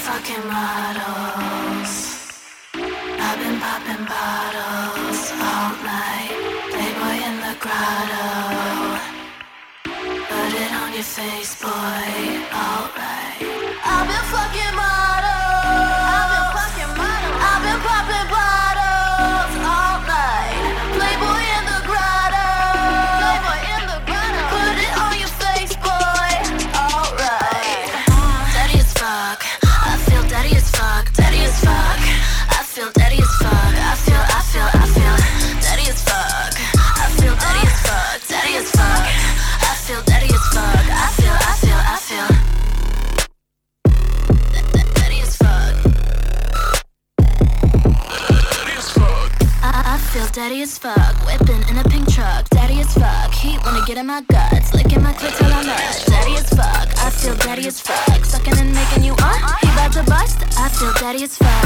fucking models. I've been popping bottles all night. Playboy in the grotto. Put it on your face, boy. Alright. fuck, whipping in a pink truck. Daddy as fuck, he wanna get in my guts, licking my clit till I'm up. Daddy as fuck, I feel daddy as fuck, sucking and making you up. He about to bust, I feel daddy as fuck.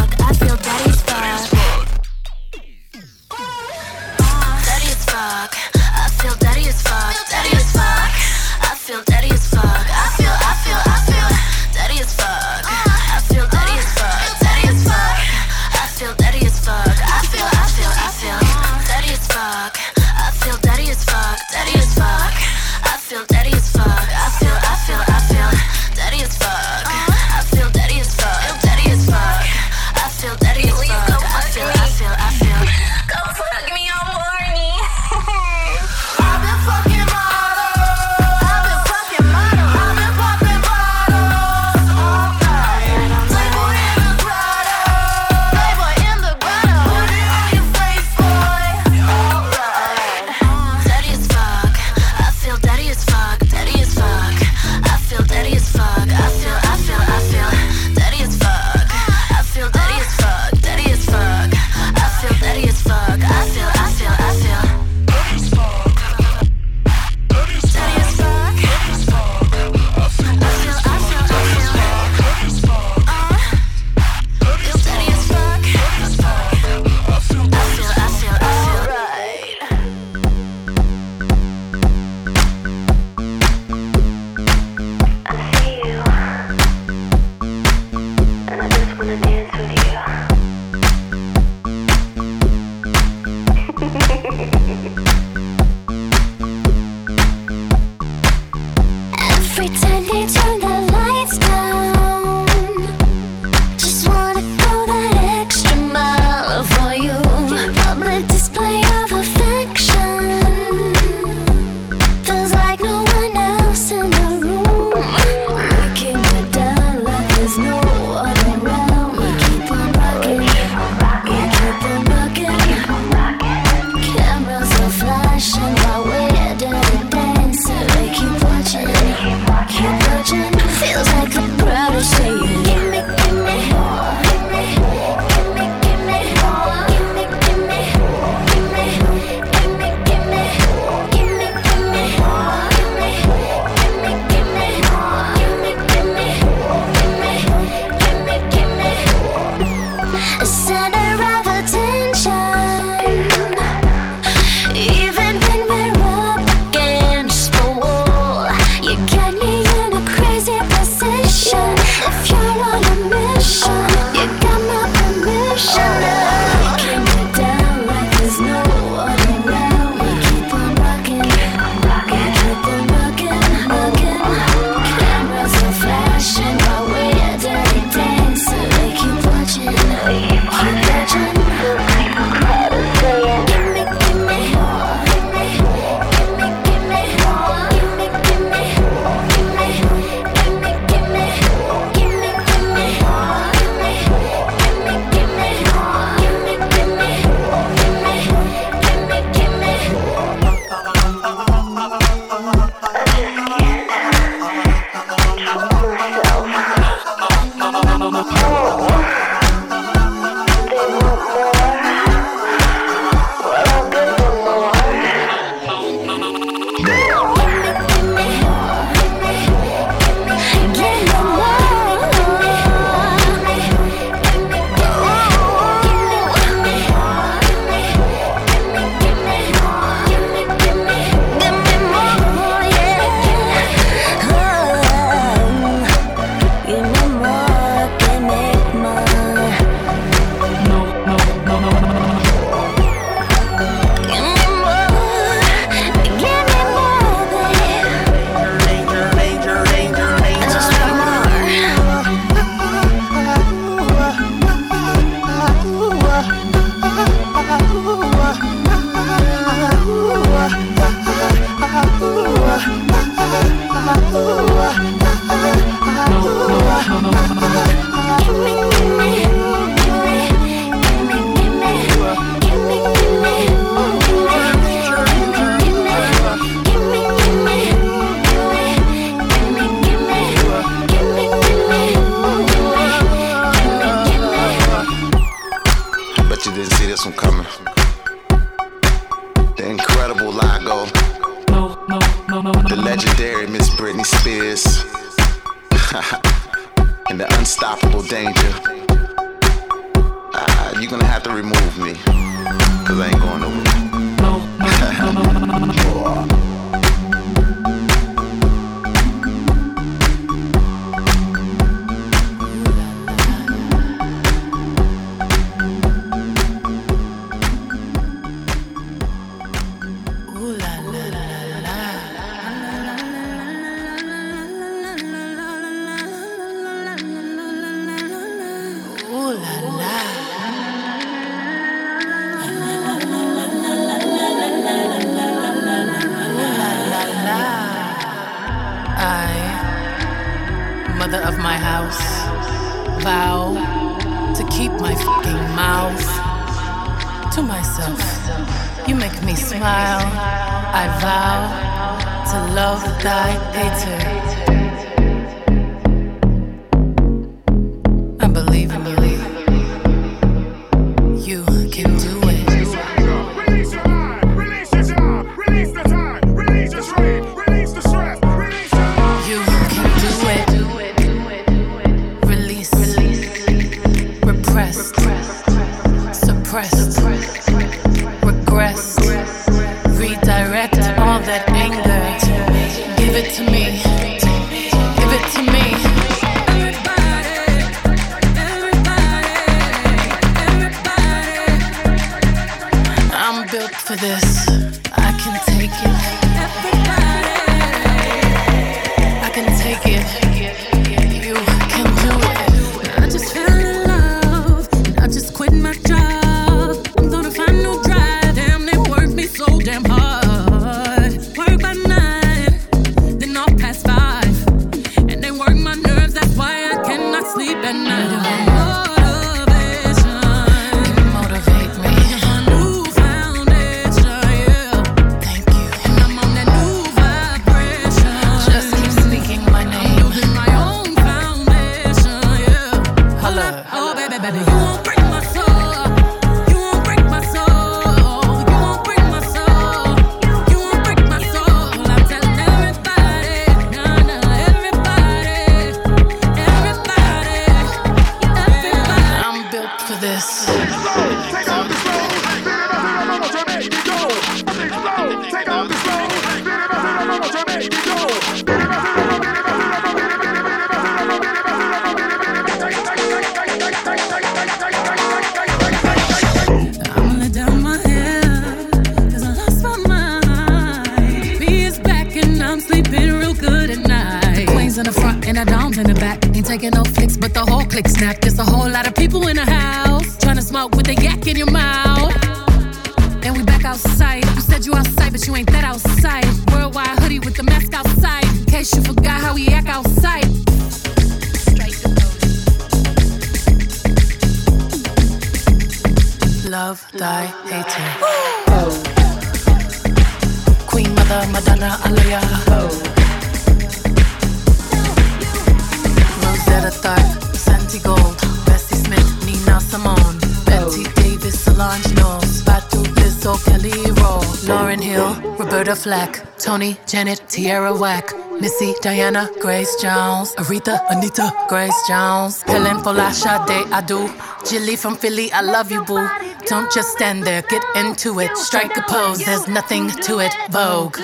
Janet, Tierra Whack, Missy, Diana, Grace Jones, Aretha, Anita, Grace Jones, Helen Folasade Adu, Jilly from Philly, I love you, boo. Don't just stand there, get into it, strike a pose, there's nothing to it, Vogue.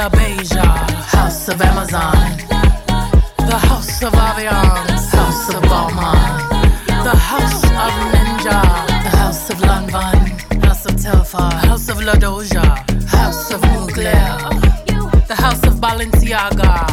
LaBeija, House of Amazon, the House of Aviance, House of Balmain, the House of Ninja, the House of Lanvin, House of Telfar, House of La Doja, House of Mugler, the House of Balenciaga,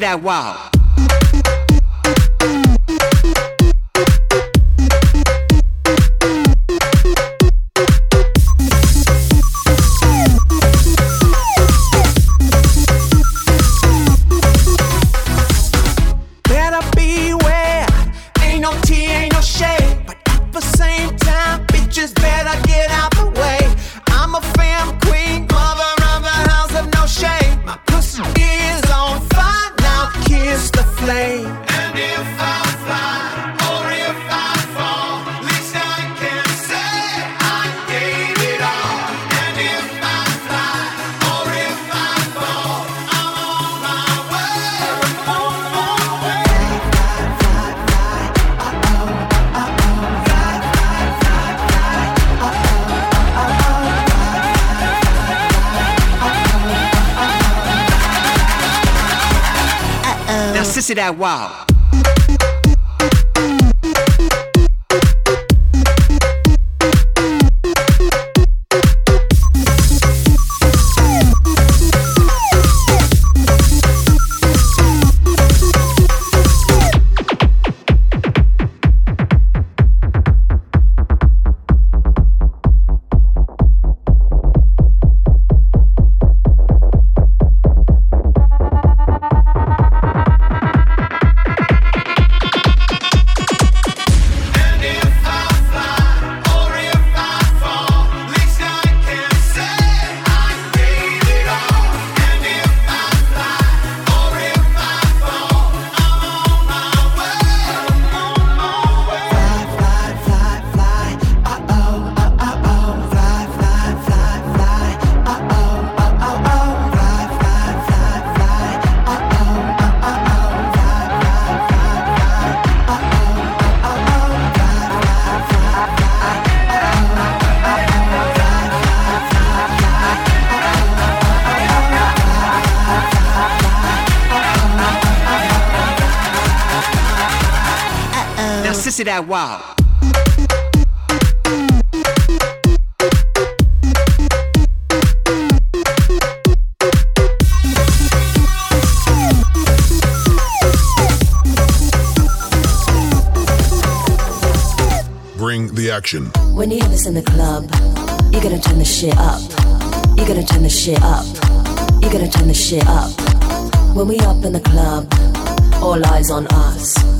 that wow. wow. to that wow. Bring the action. When you have this in the club, you're gonna turn the shit up. You're gonna turn the shit up. You're gonna turn the shit up. When we up in the club, all eyes on us.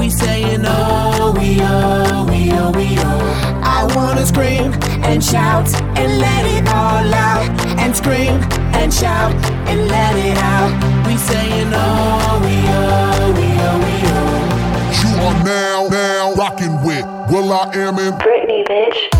We saying oh, we oh, we oh, we oh. I wanna scream and shout and let it all out. And scream and shout and let it out. We saying oh, we oh, we oh, we oh. You are now, now rocking with will.i.am in Britney, bitch.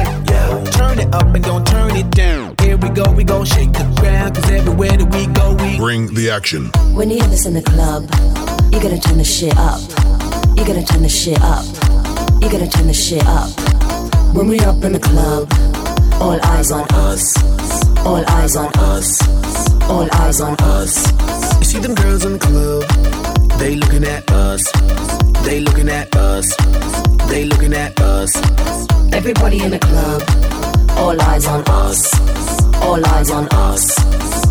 Turn it up and don't turn it down. Here we go, we gon' shake the ground. Cause everywhere that we go, we Bring the action. When you hear this in the club, you gotta turn the shit up. You gotta turn the shit up. You gotta turn the shit up. When we up in the club, all eyes on us. All eyes on us. All eyes on us. You see them girls in the club, they looking at us. They looking at us. They looking at us. Everybody in the club, all eyes on us. All eyes on us.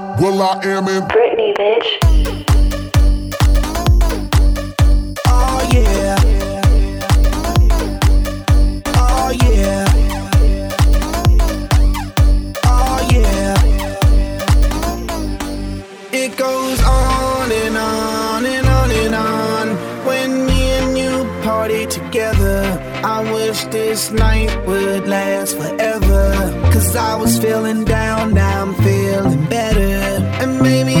will.i.am in Britney, bitch. Oh yeah. Oh yeah. Oh yeah. It goes on and on and on and on. When me and you party together, I wish this night would last forever. Cause I was feeling down, now I'm feeling better. And maybe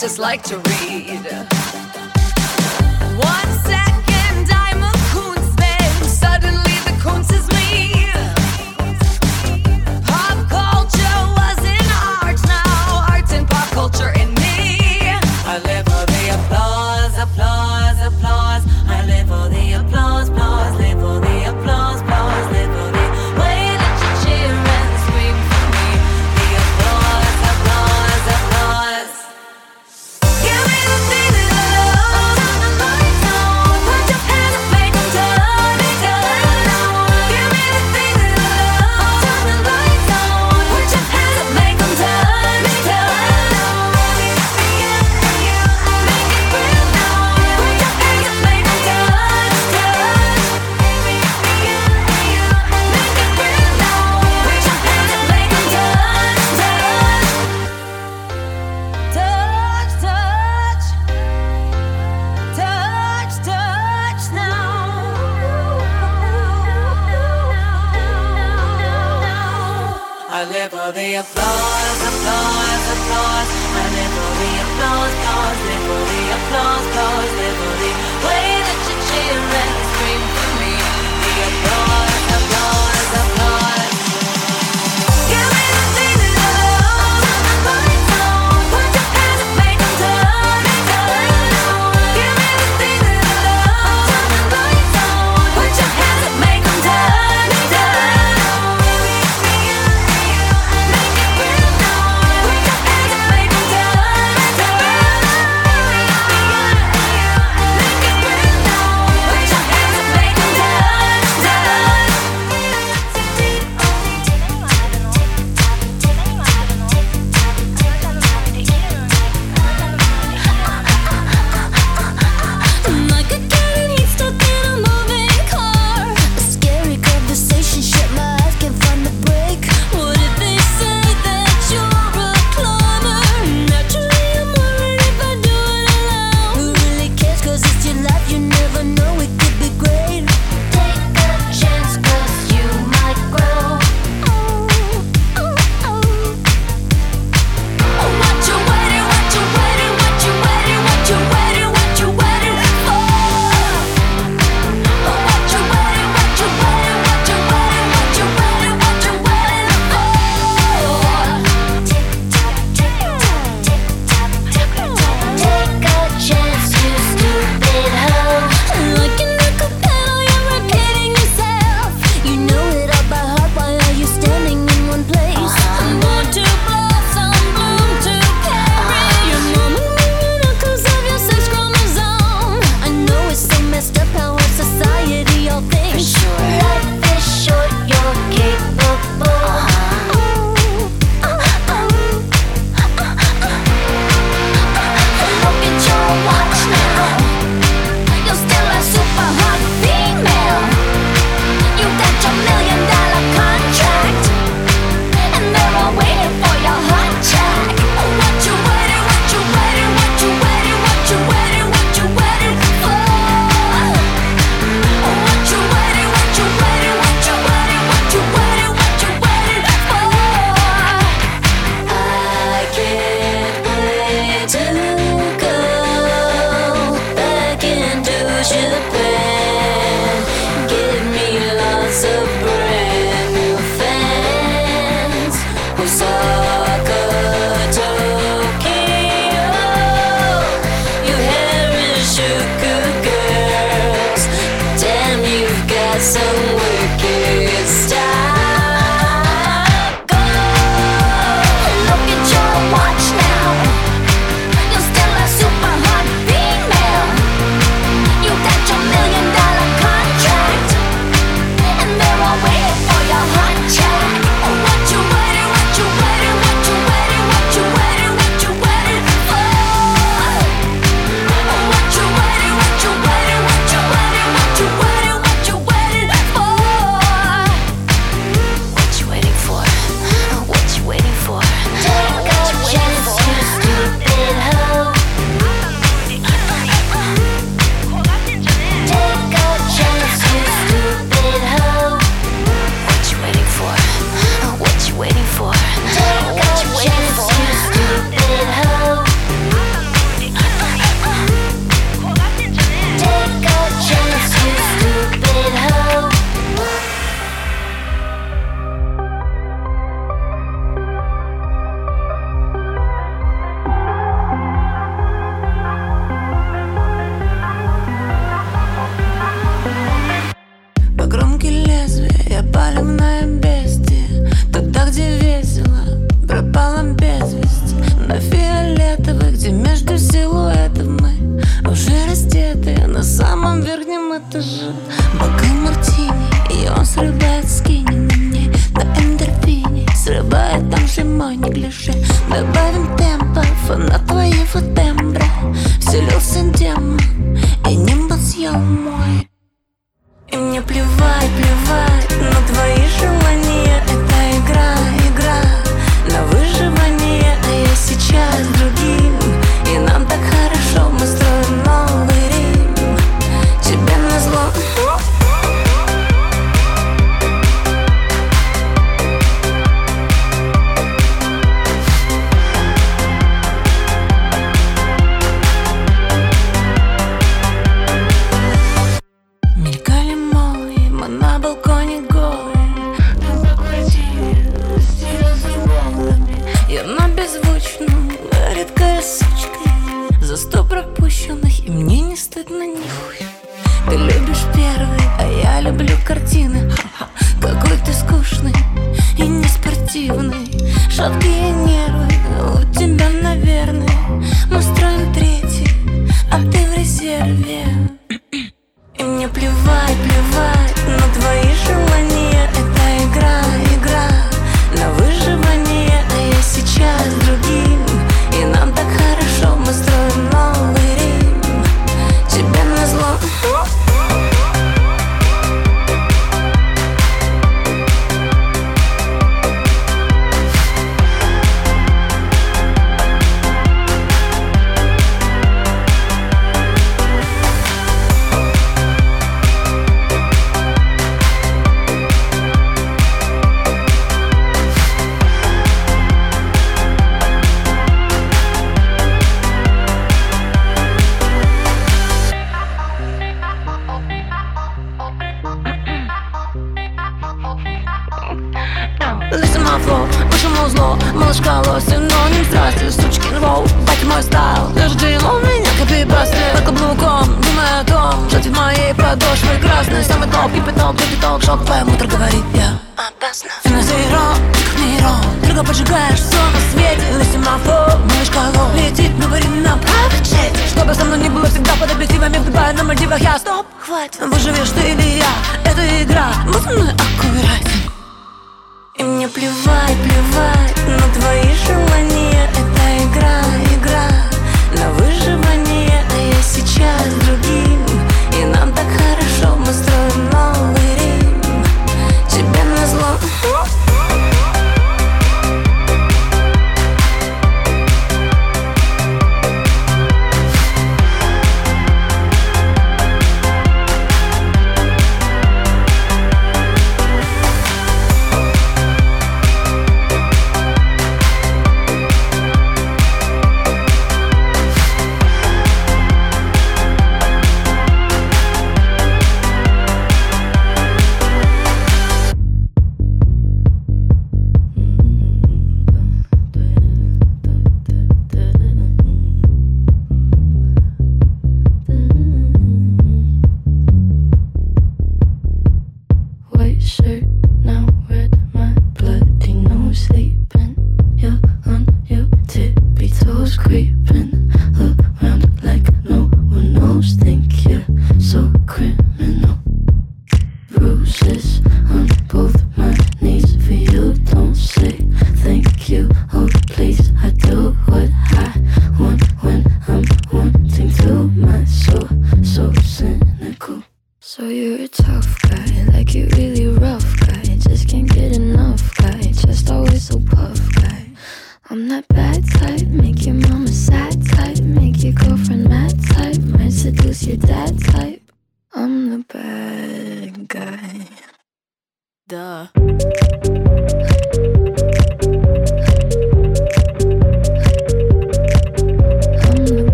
just like to read. Applause, applause, applause, applause. Whenever we applause, cause, whenever we applause, cause.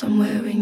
It's cause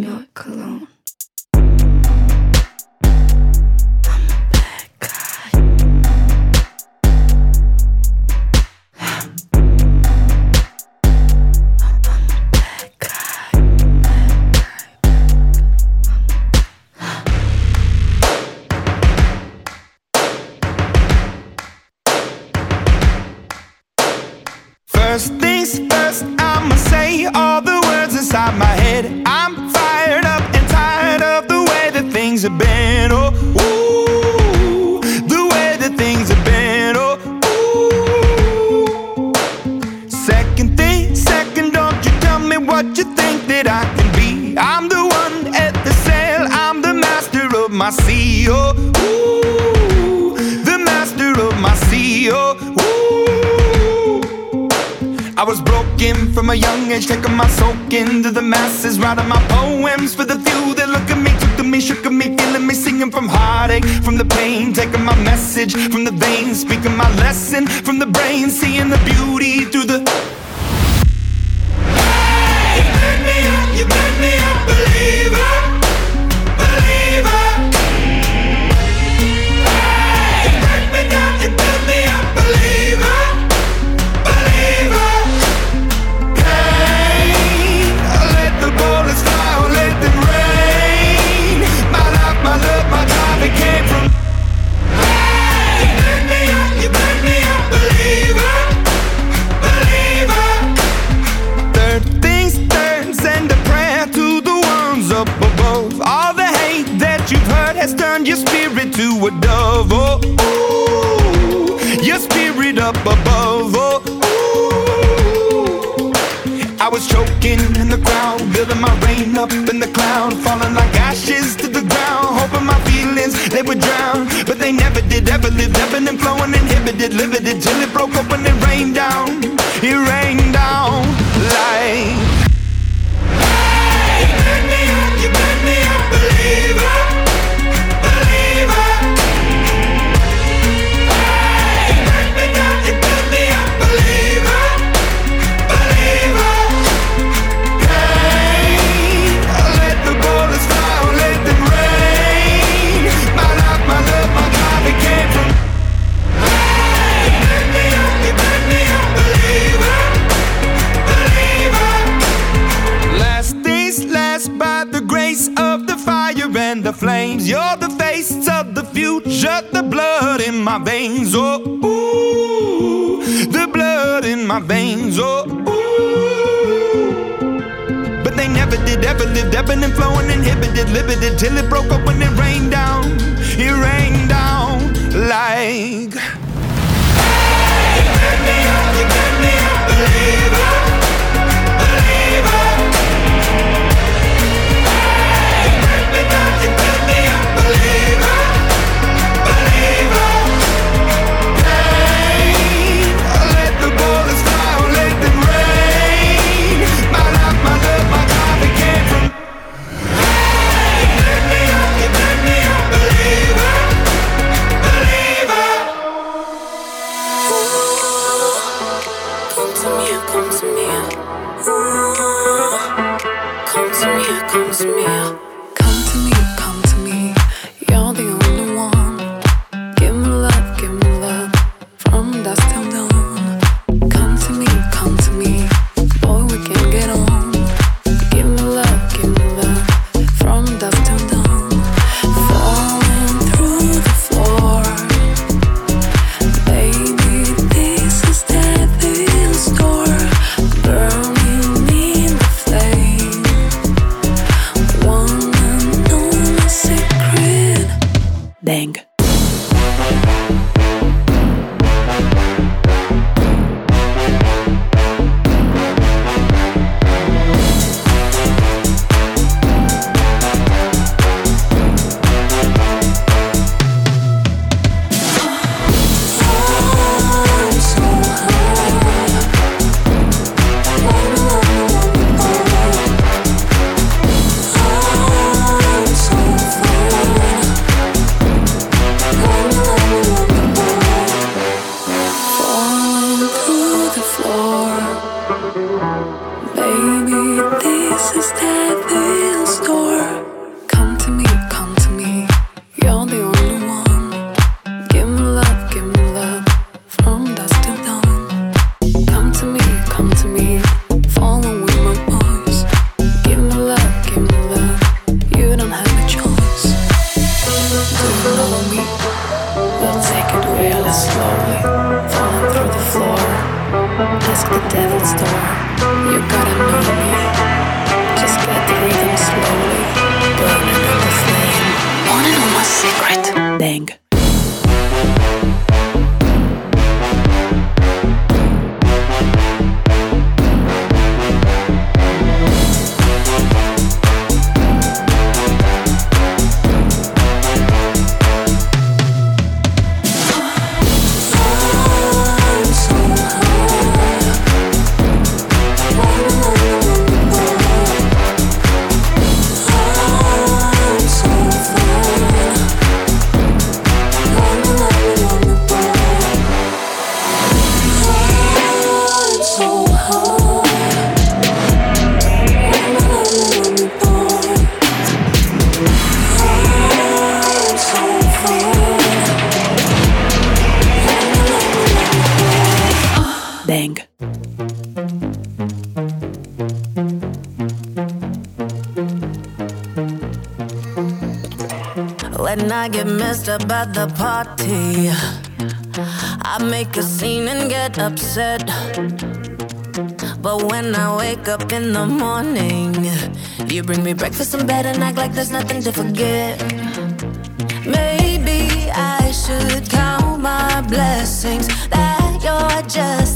up at the party. I make a scene and get upset. But when I wake up in the morning, you bring me breakfast in bed and act like there's nothing to forget. Maybe I should count my blessings that you're just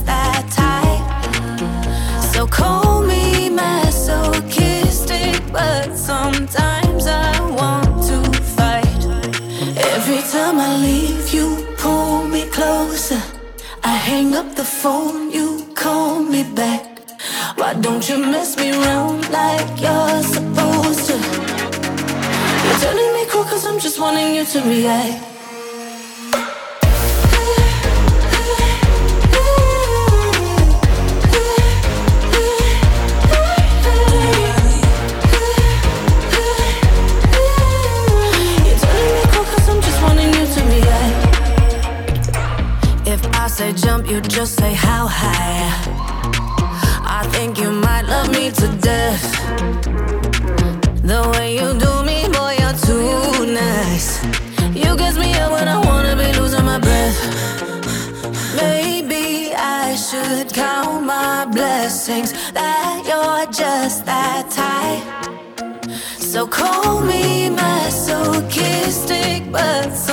phone, you call me back. Why don't you mess me around like you're supposed to? You're turning me cool cause I'm just wanting you to react. So call me masochistic, but.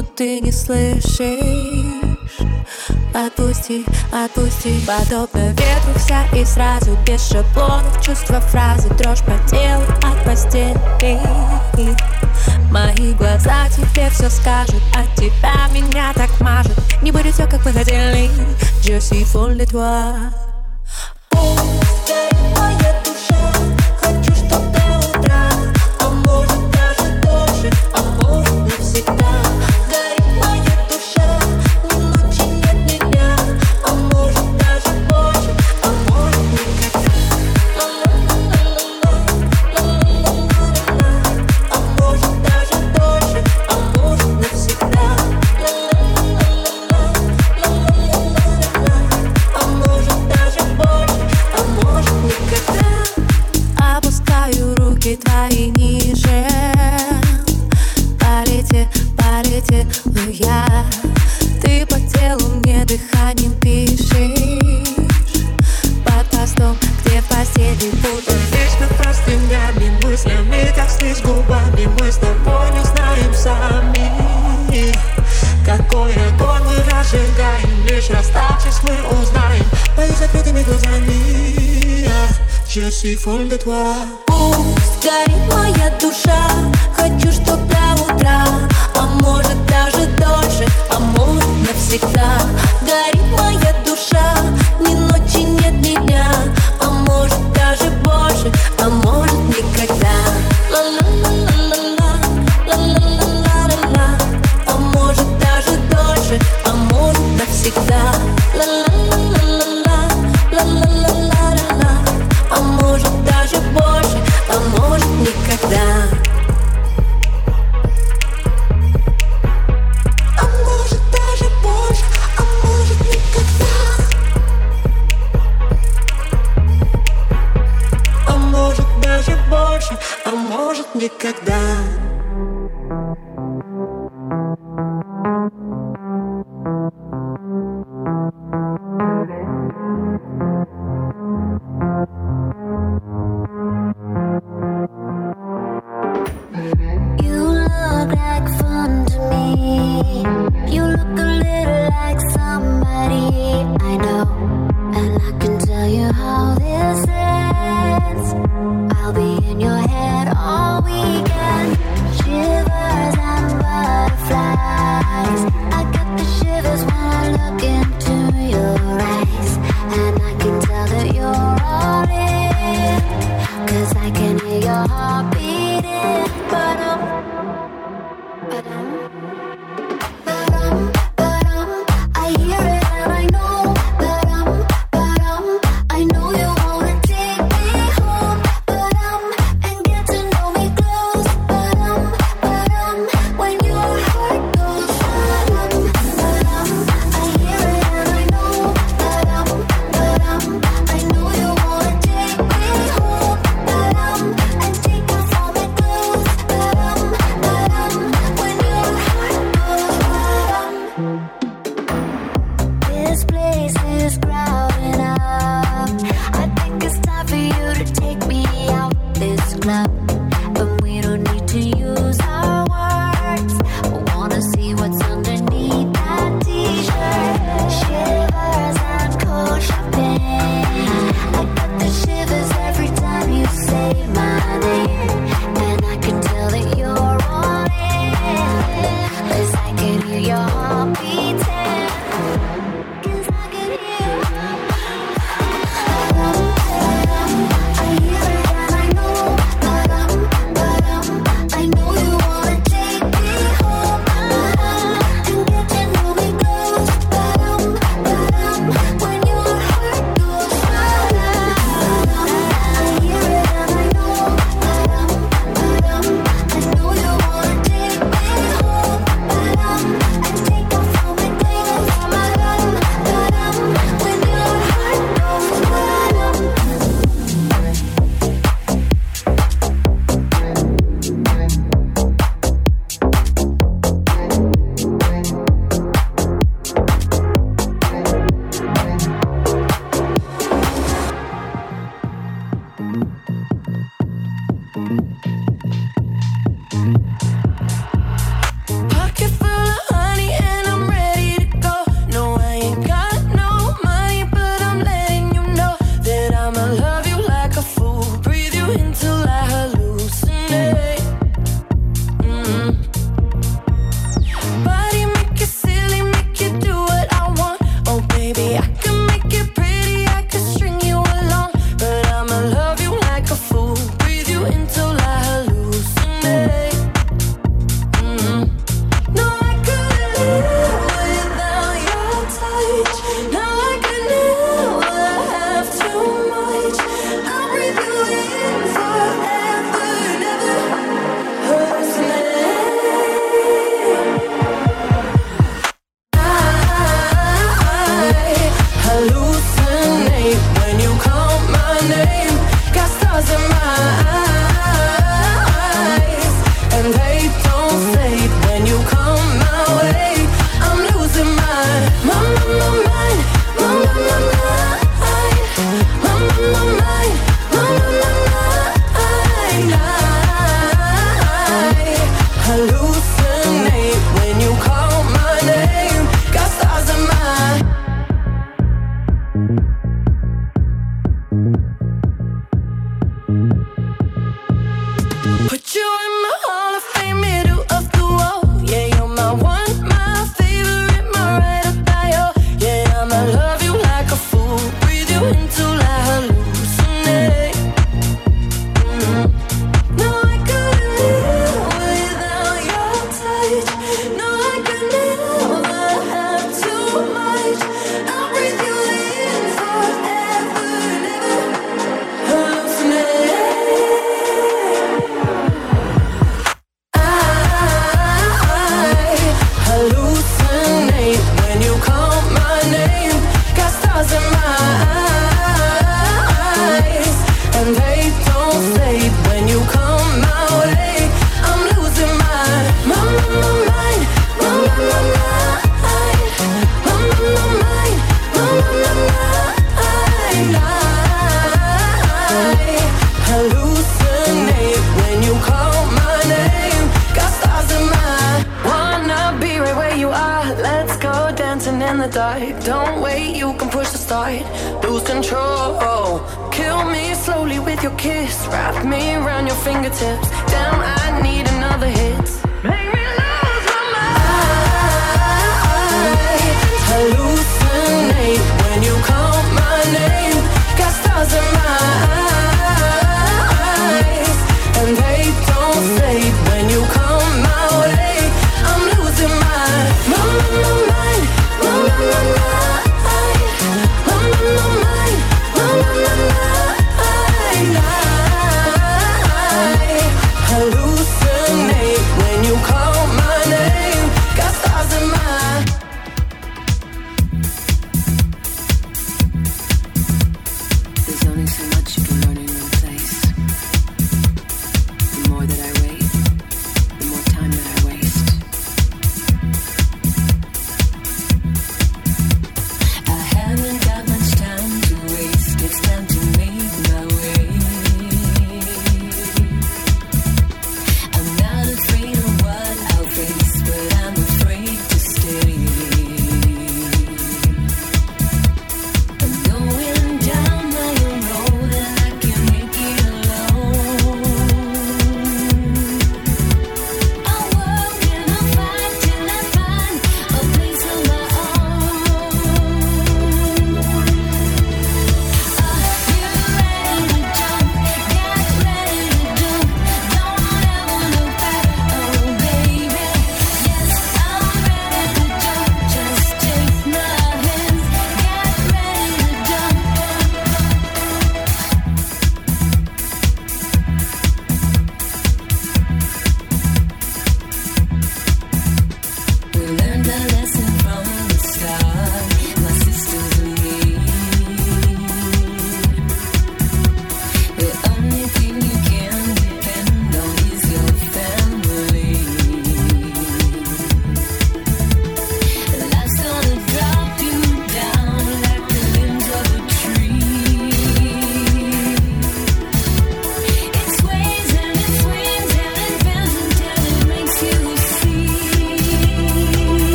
но ты не слышишь. Отпусти, отпусти. Подобно ветру вся и сразу Без шаблонов. Чувства фразы Дрожь по телу от постели. Мои глаза тебе все скажут От тебя меня так мажет Не будет все, как мы хотели. Je suis folle de toi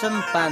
身板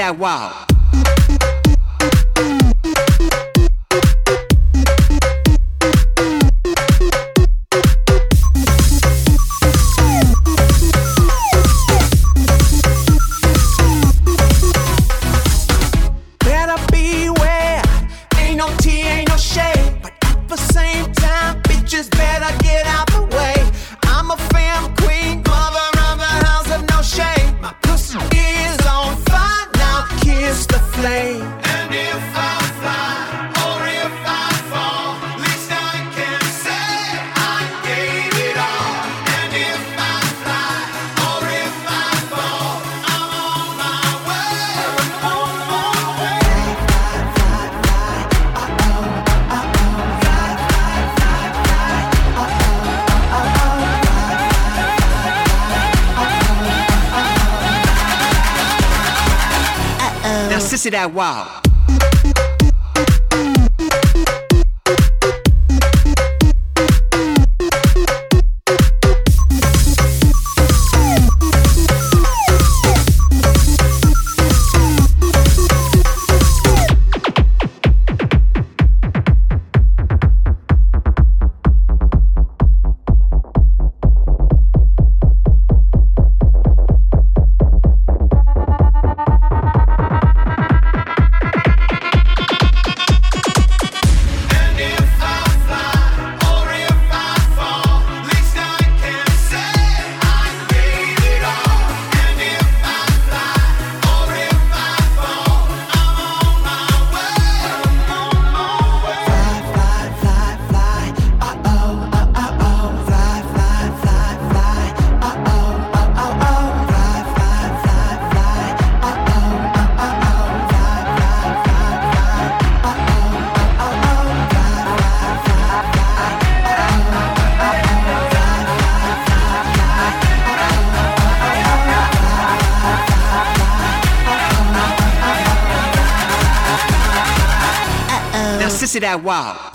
that wow. That wow.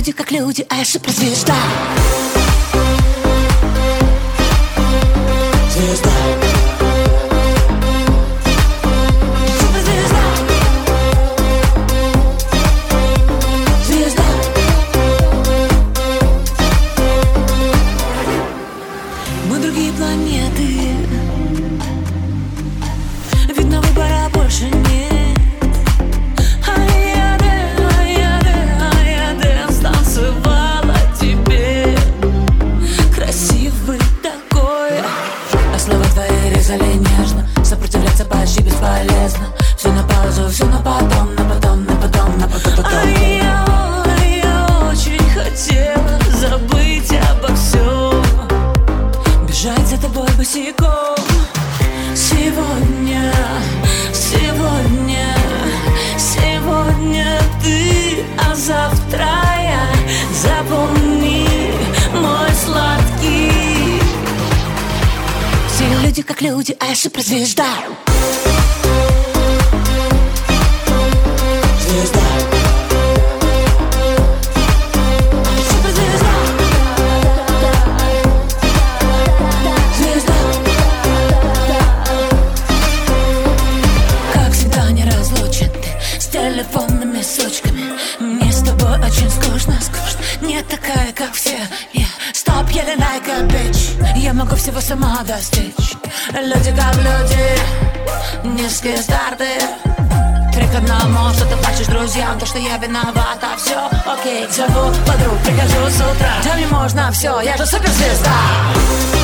люди как люди, а я же просвещаю достичь Люди как люди, низкие старты. Три к одному, что ты хочешь друзьям То, что я виновата, все окей Зову подруг, прихожу с утра. Да мне можно все, я же суперзвезда.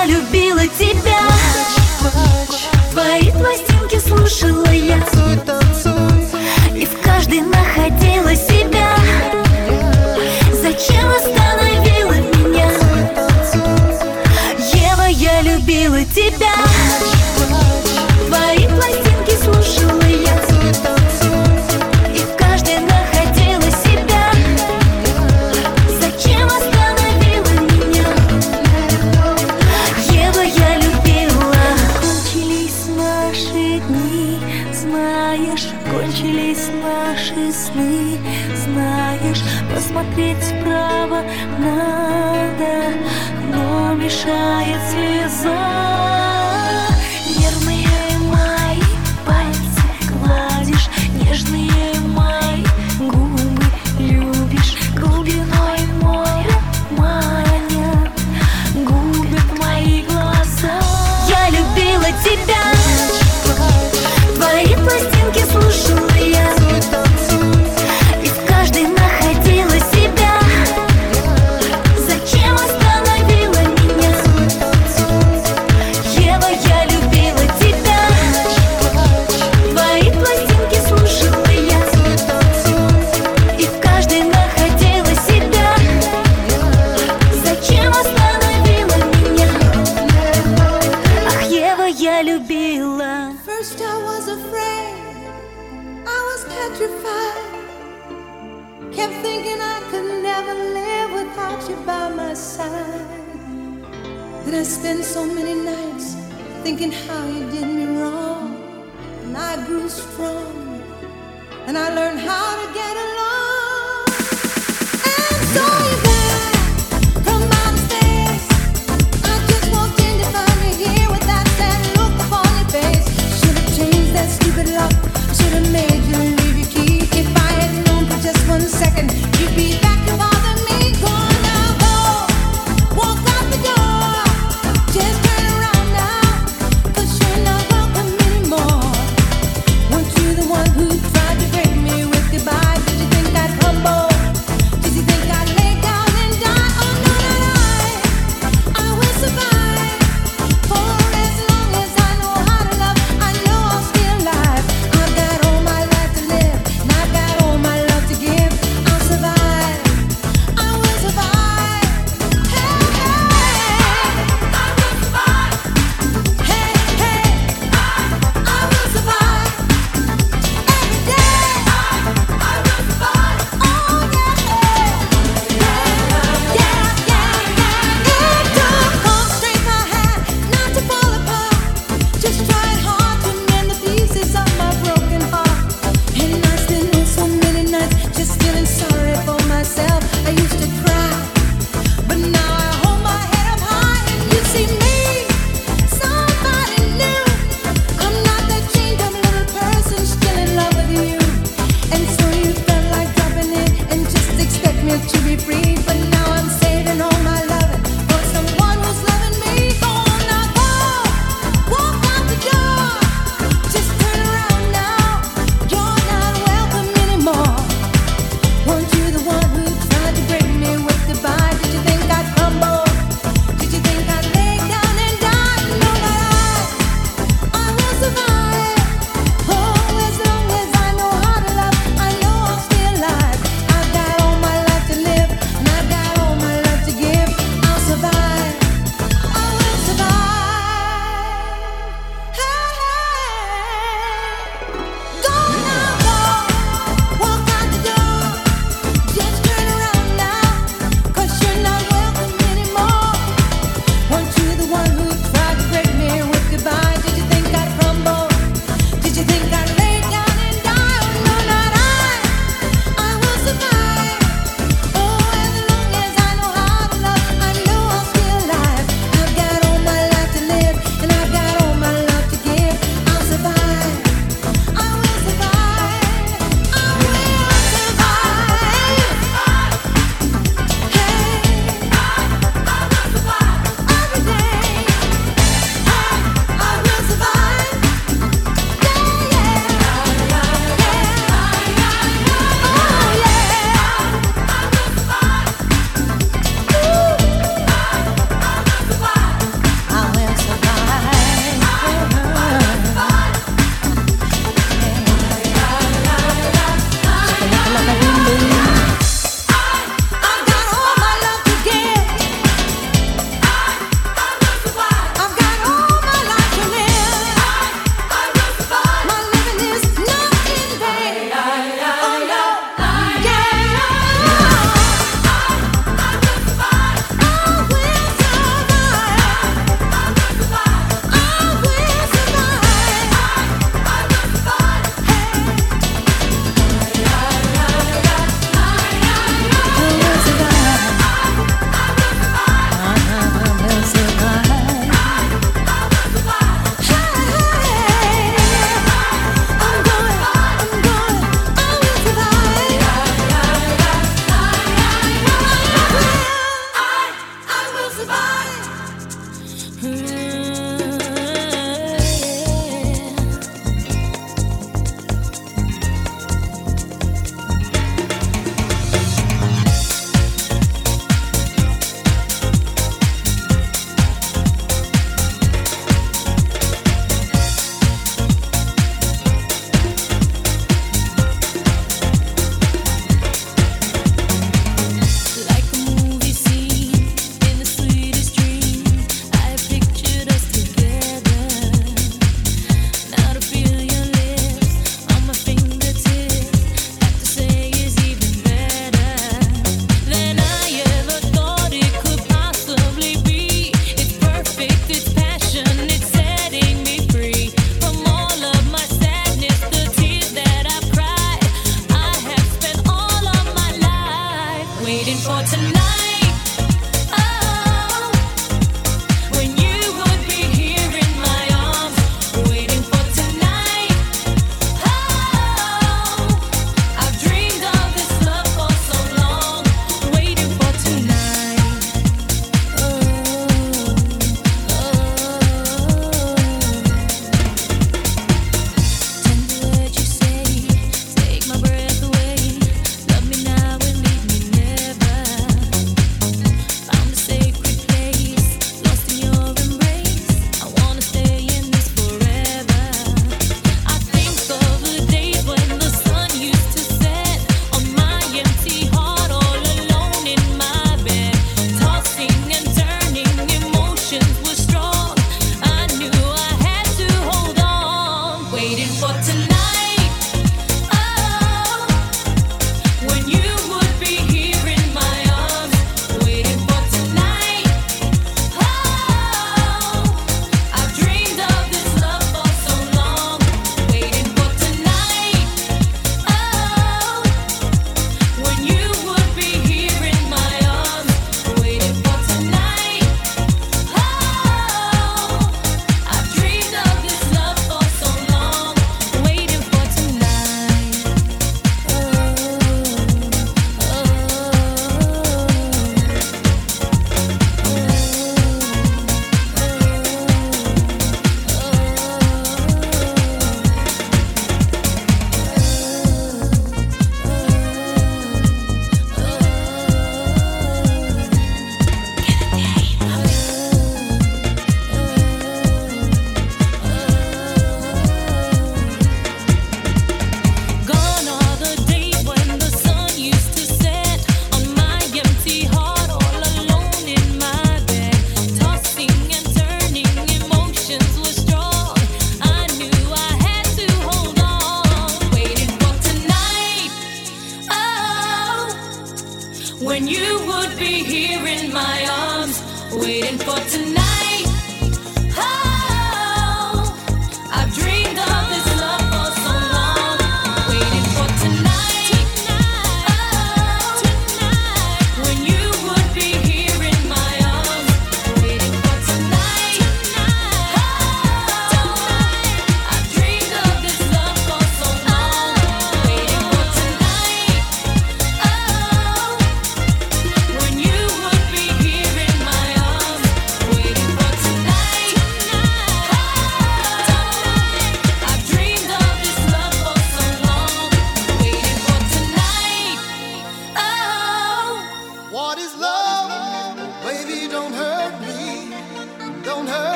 Я любила тебя. Твои пластинки слушала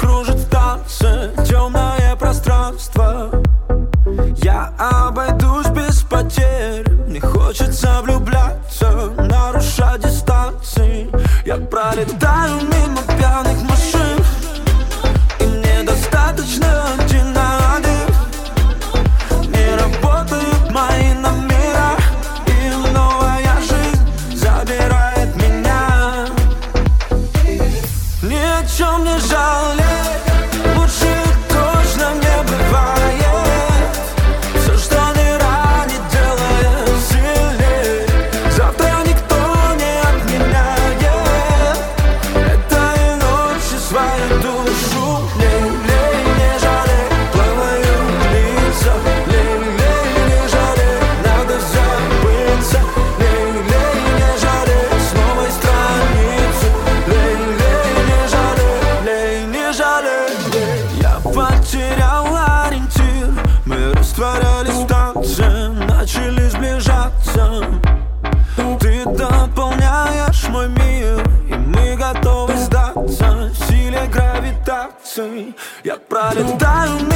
кружит but a diamond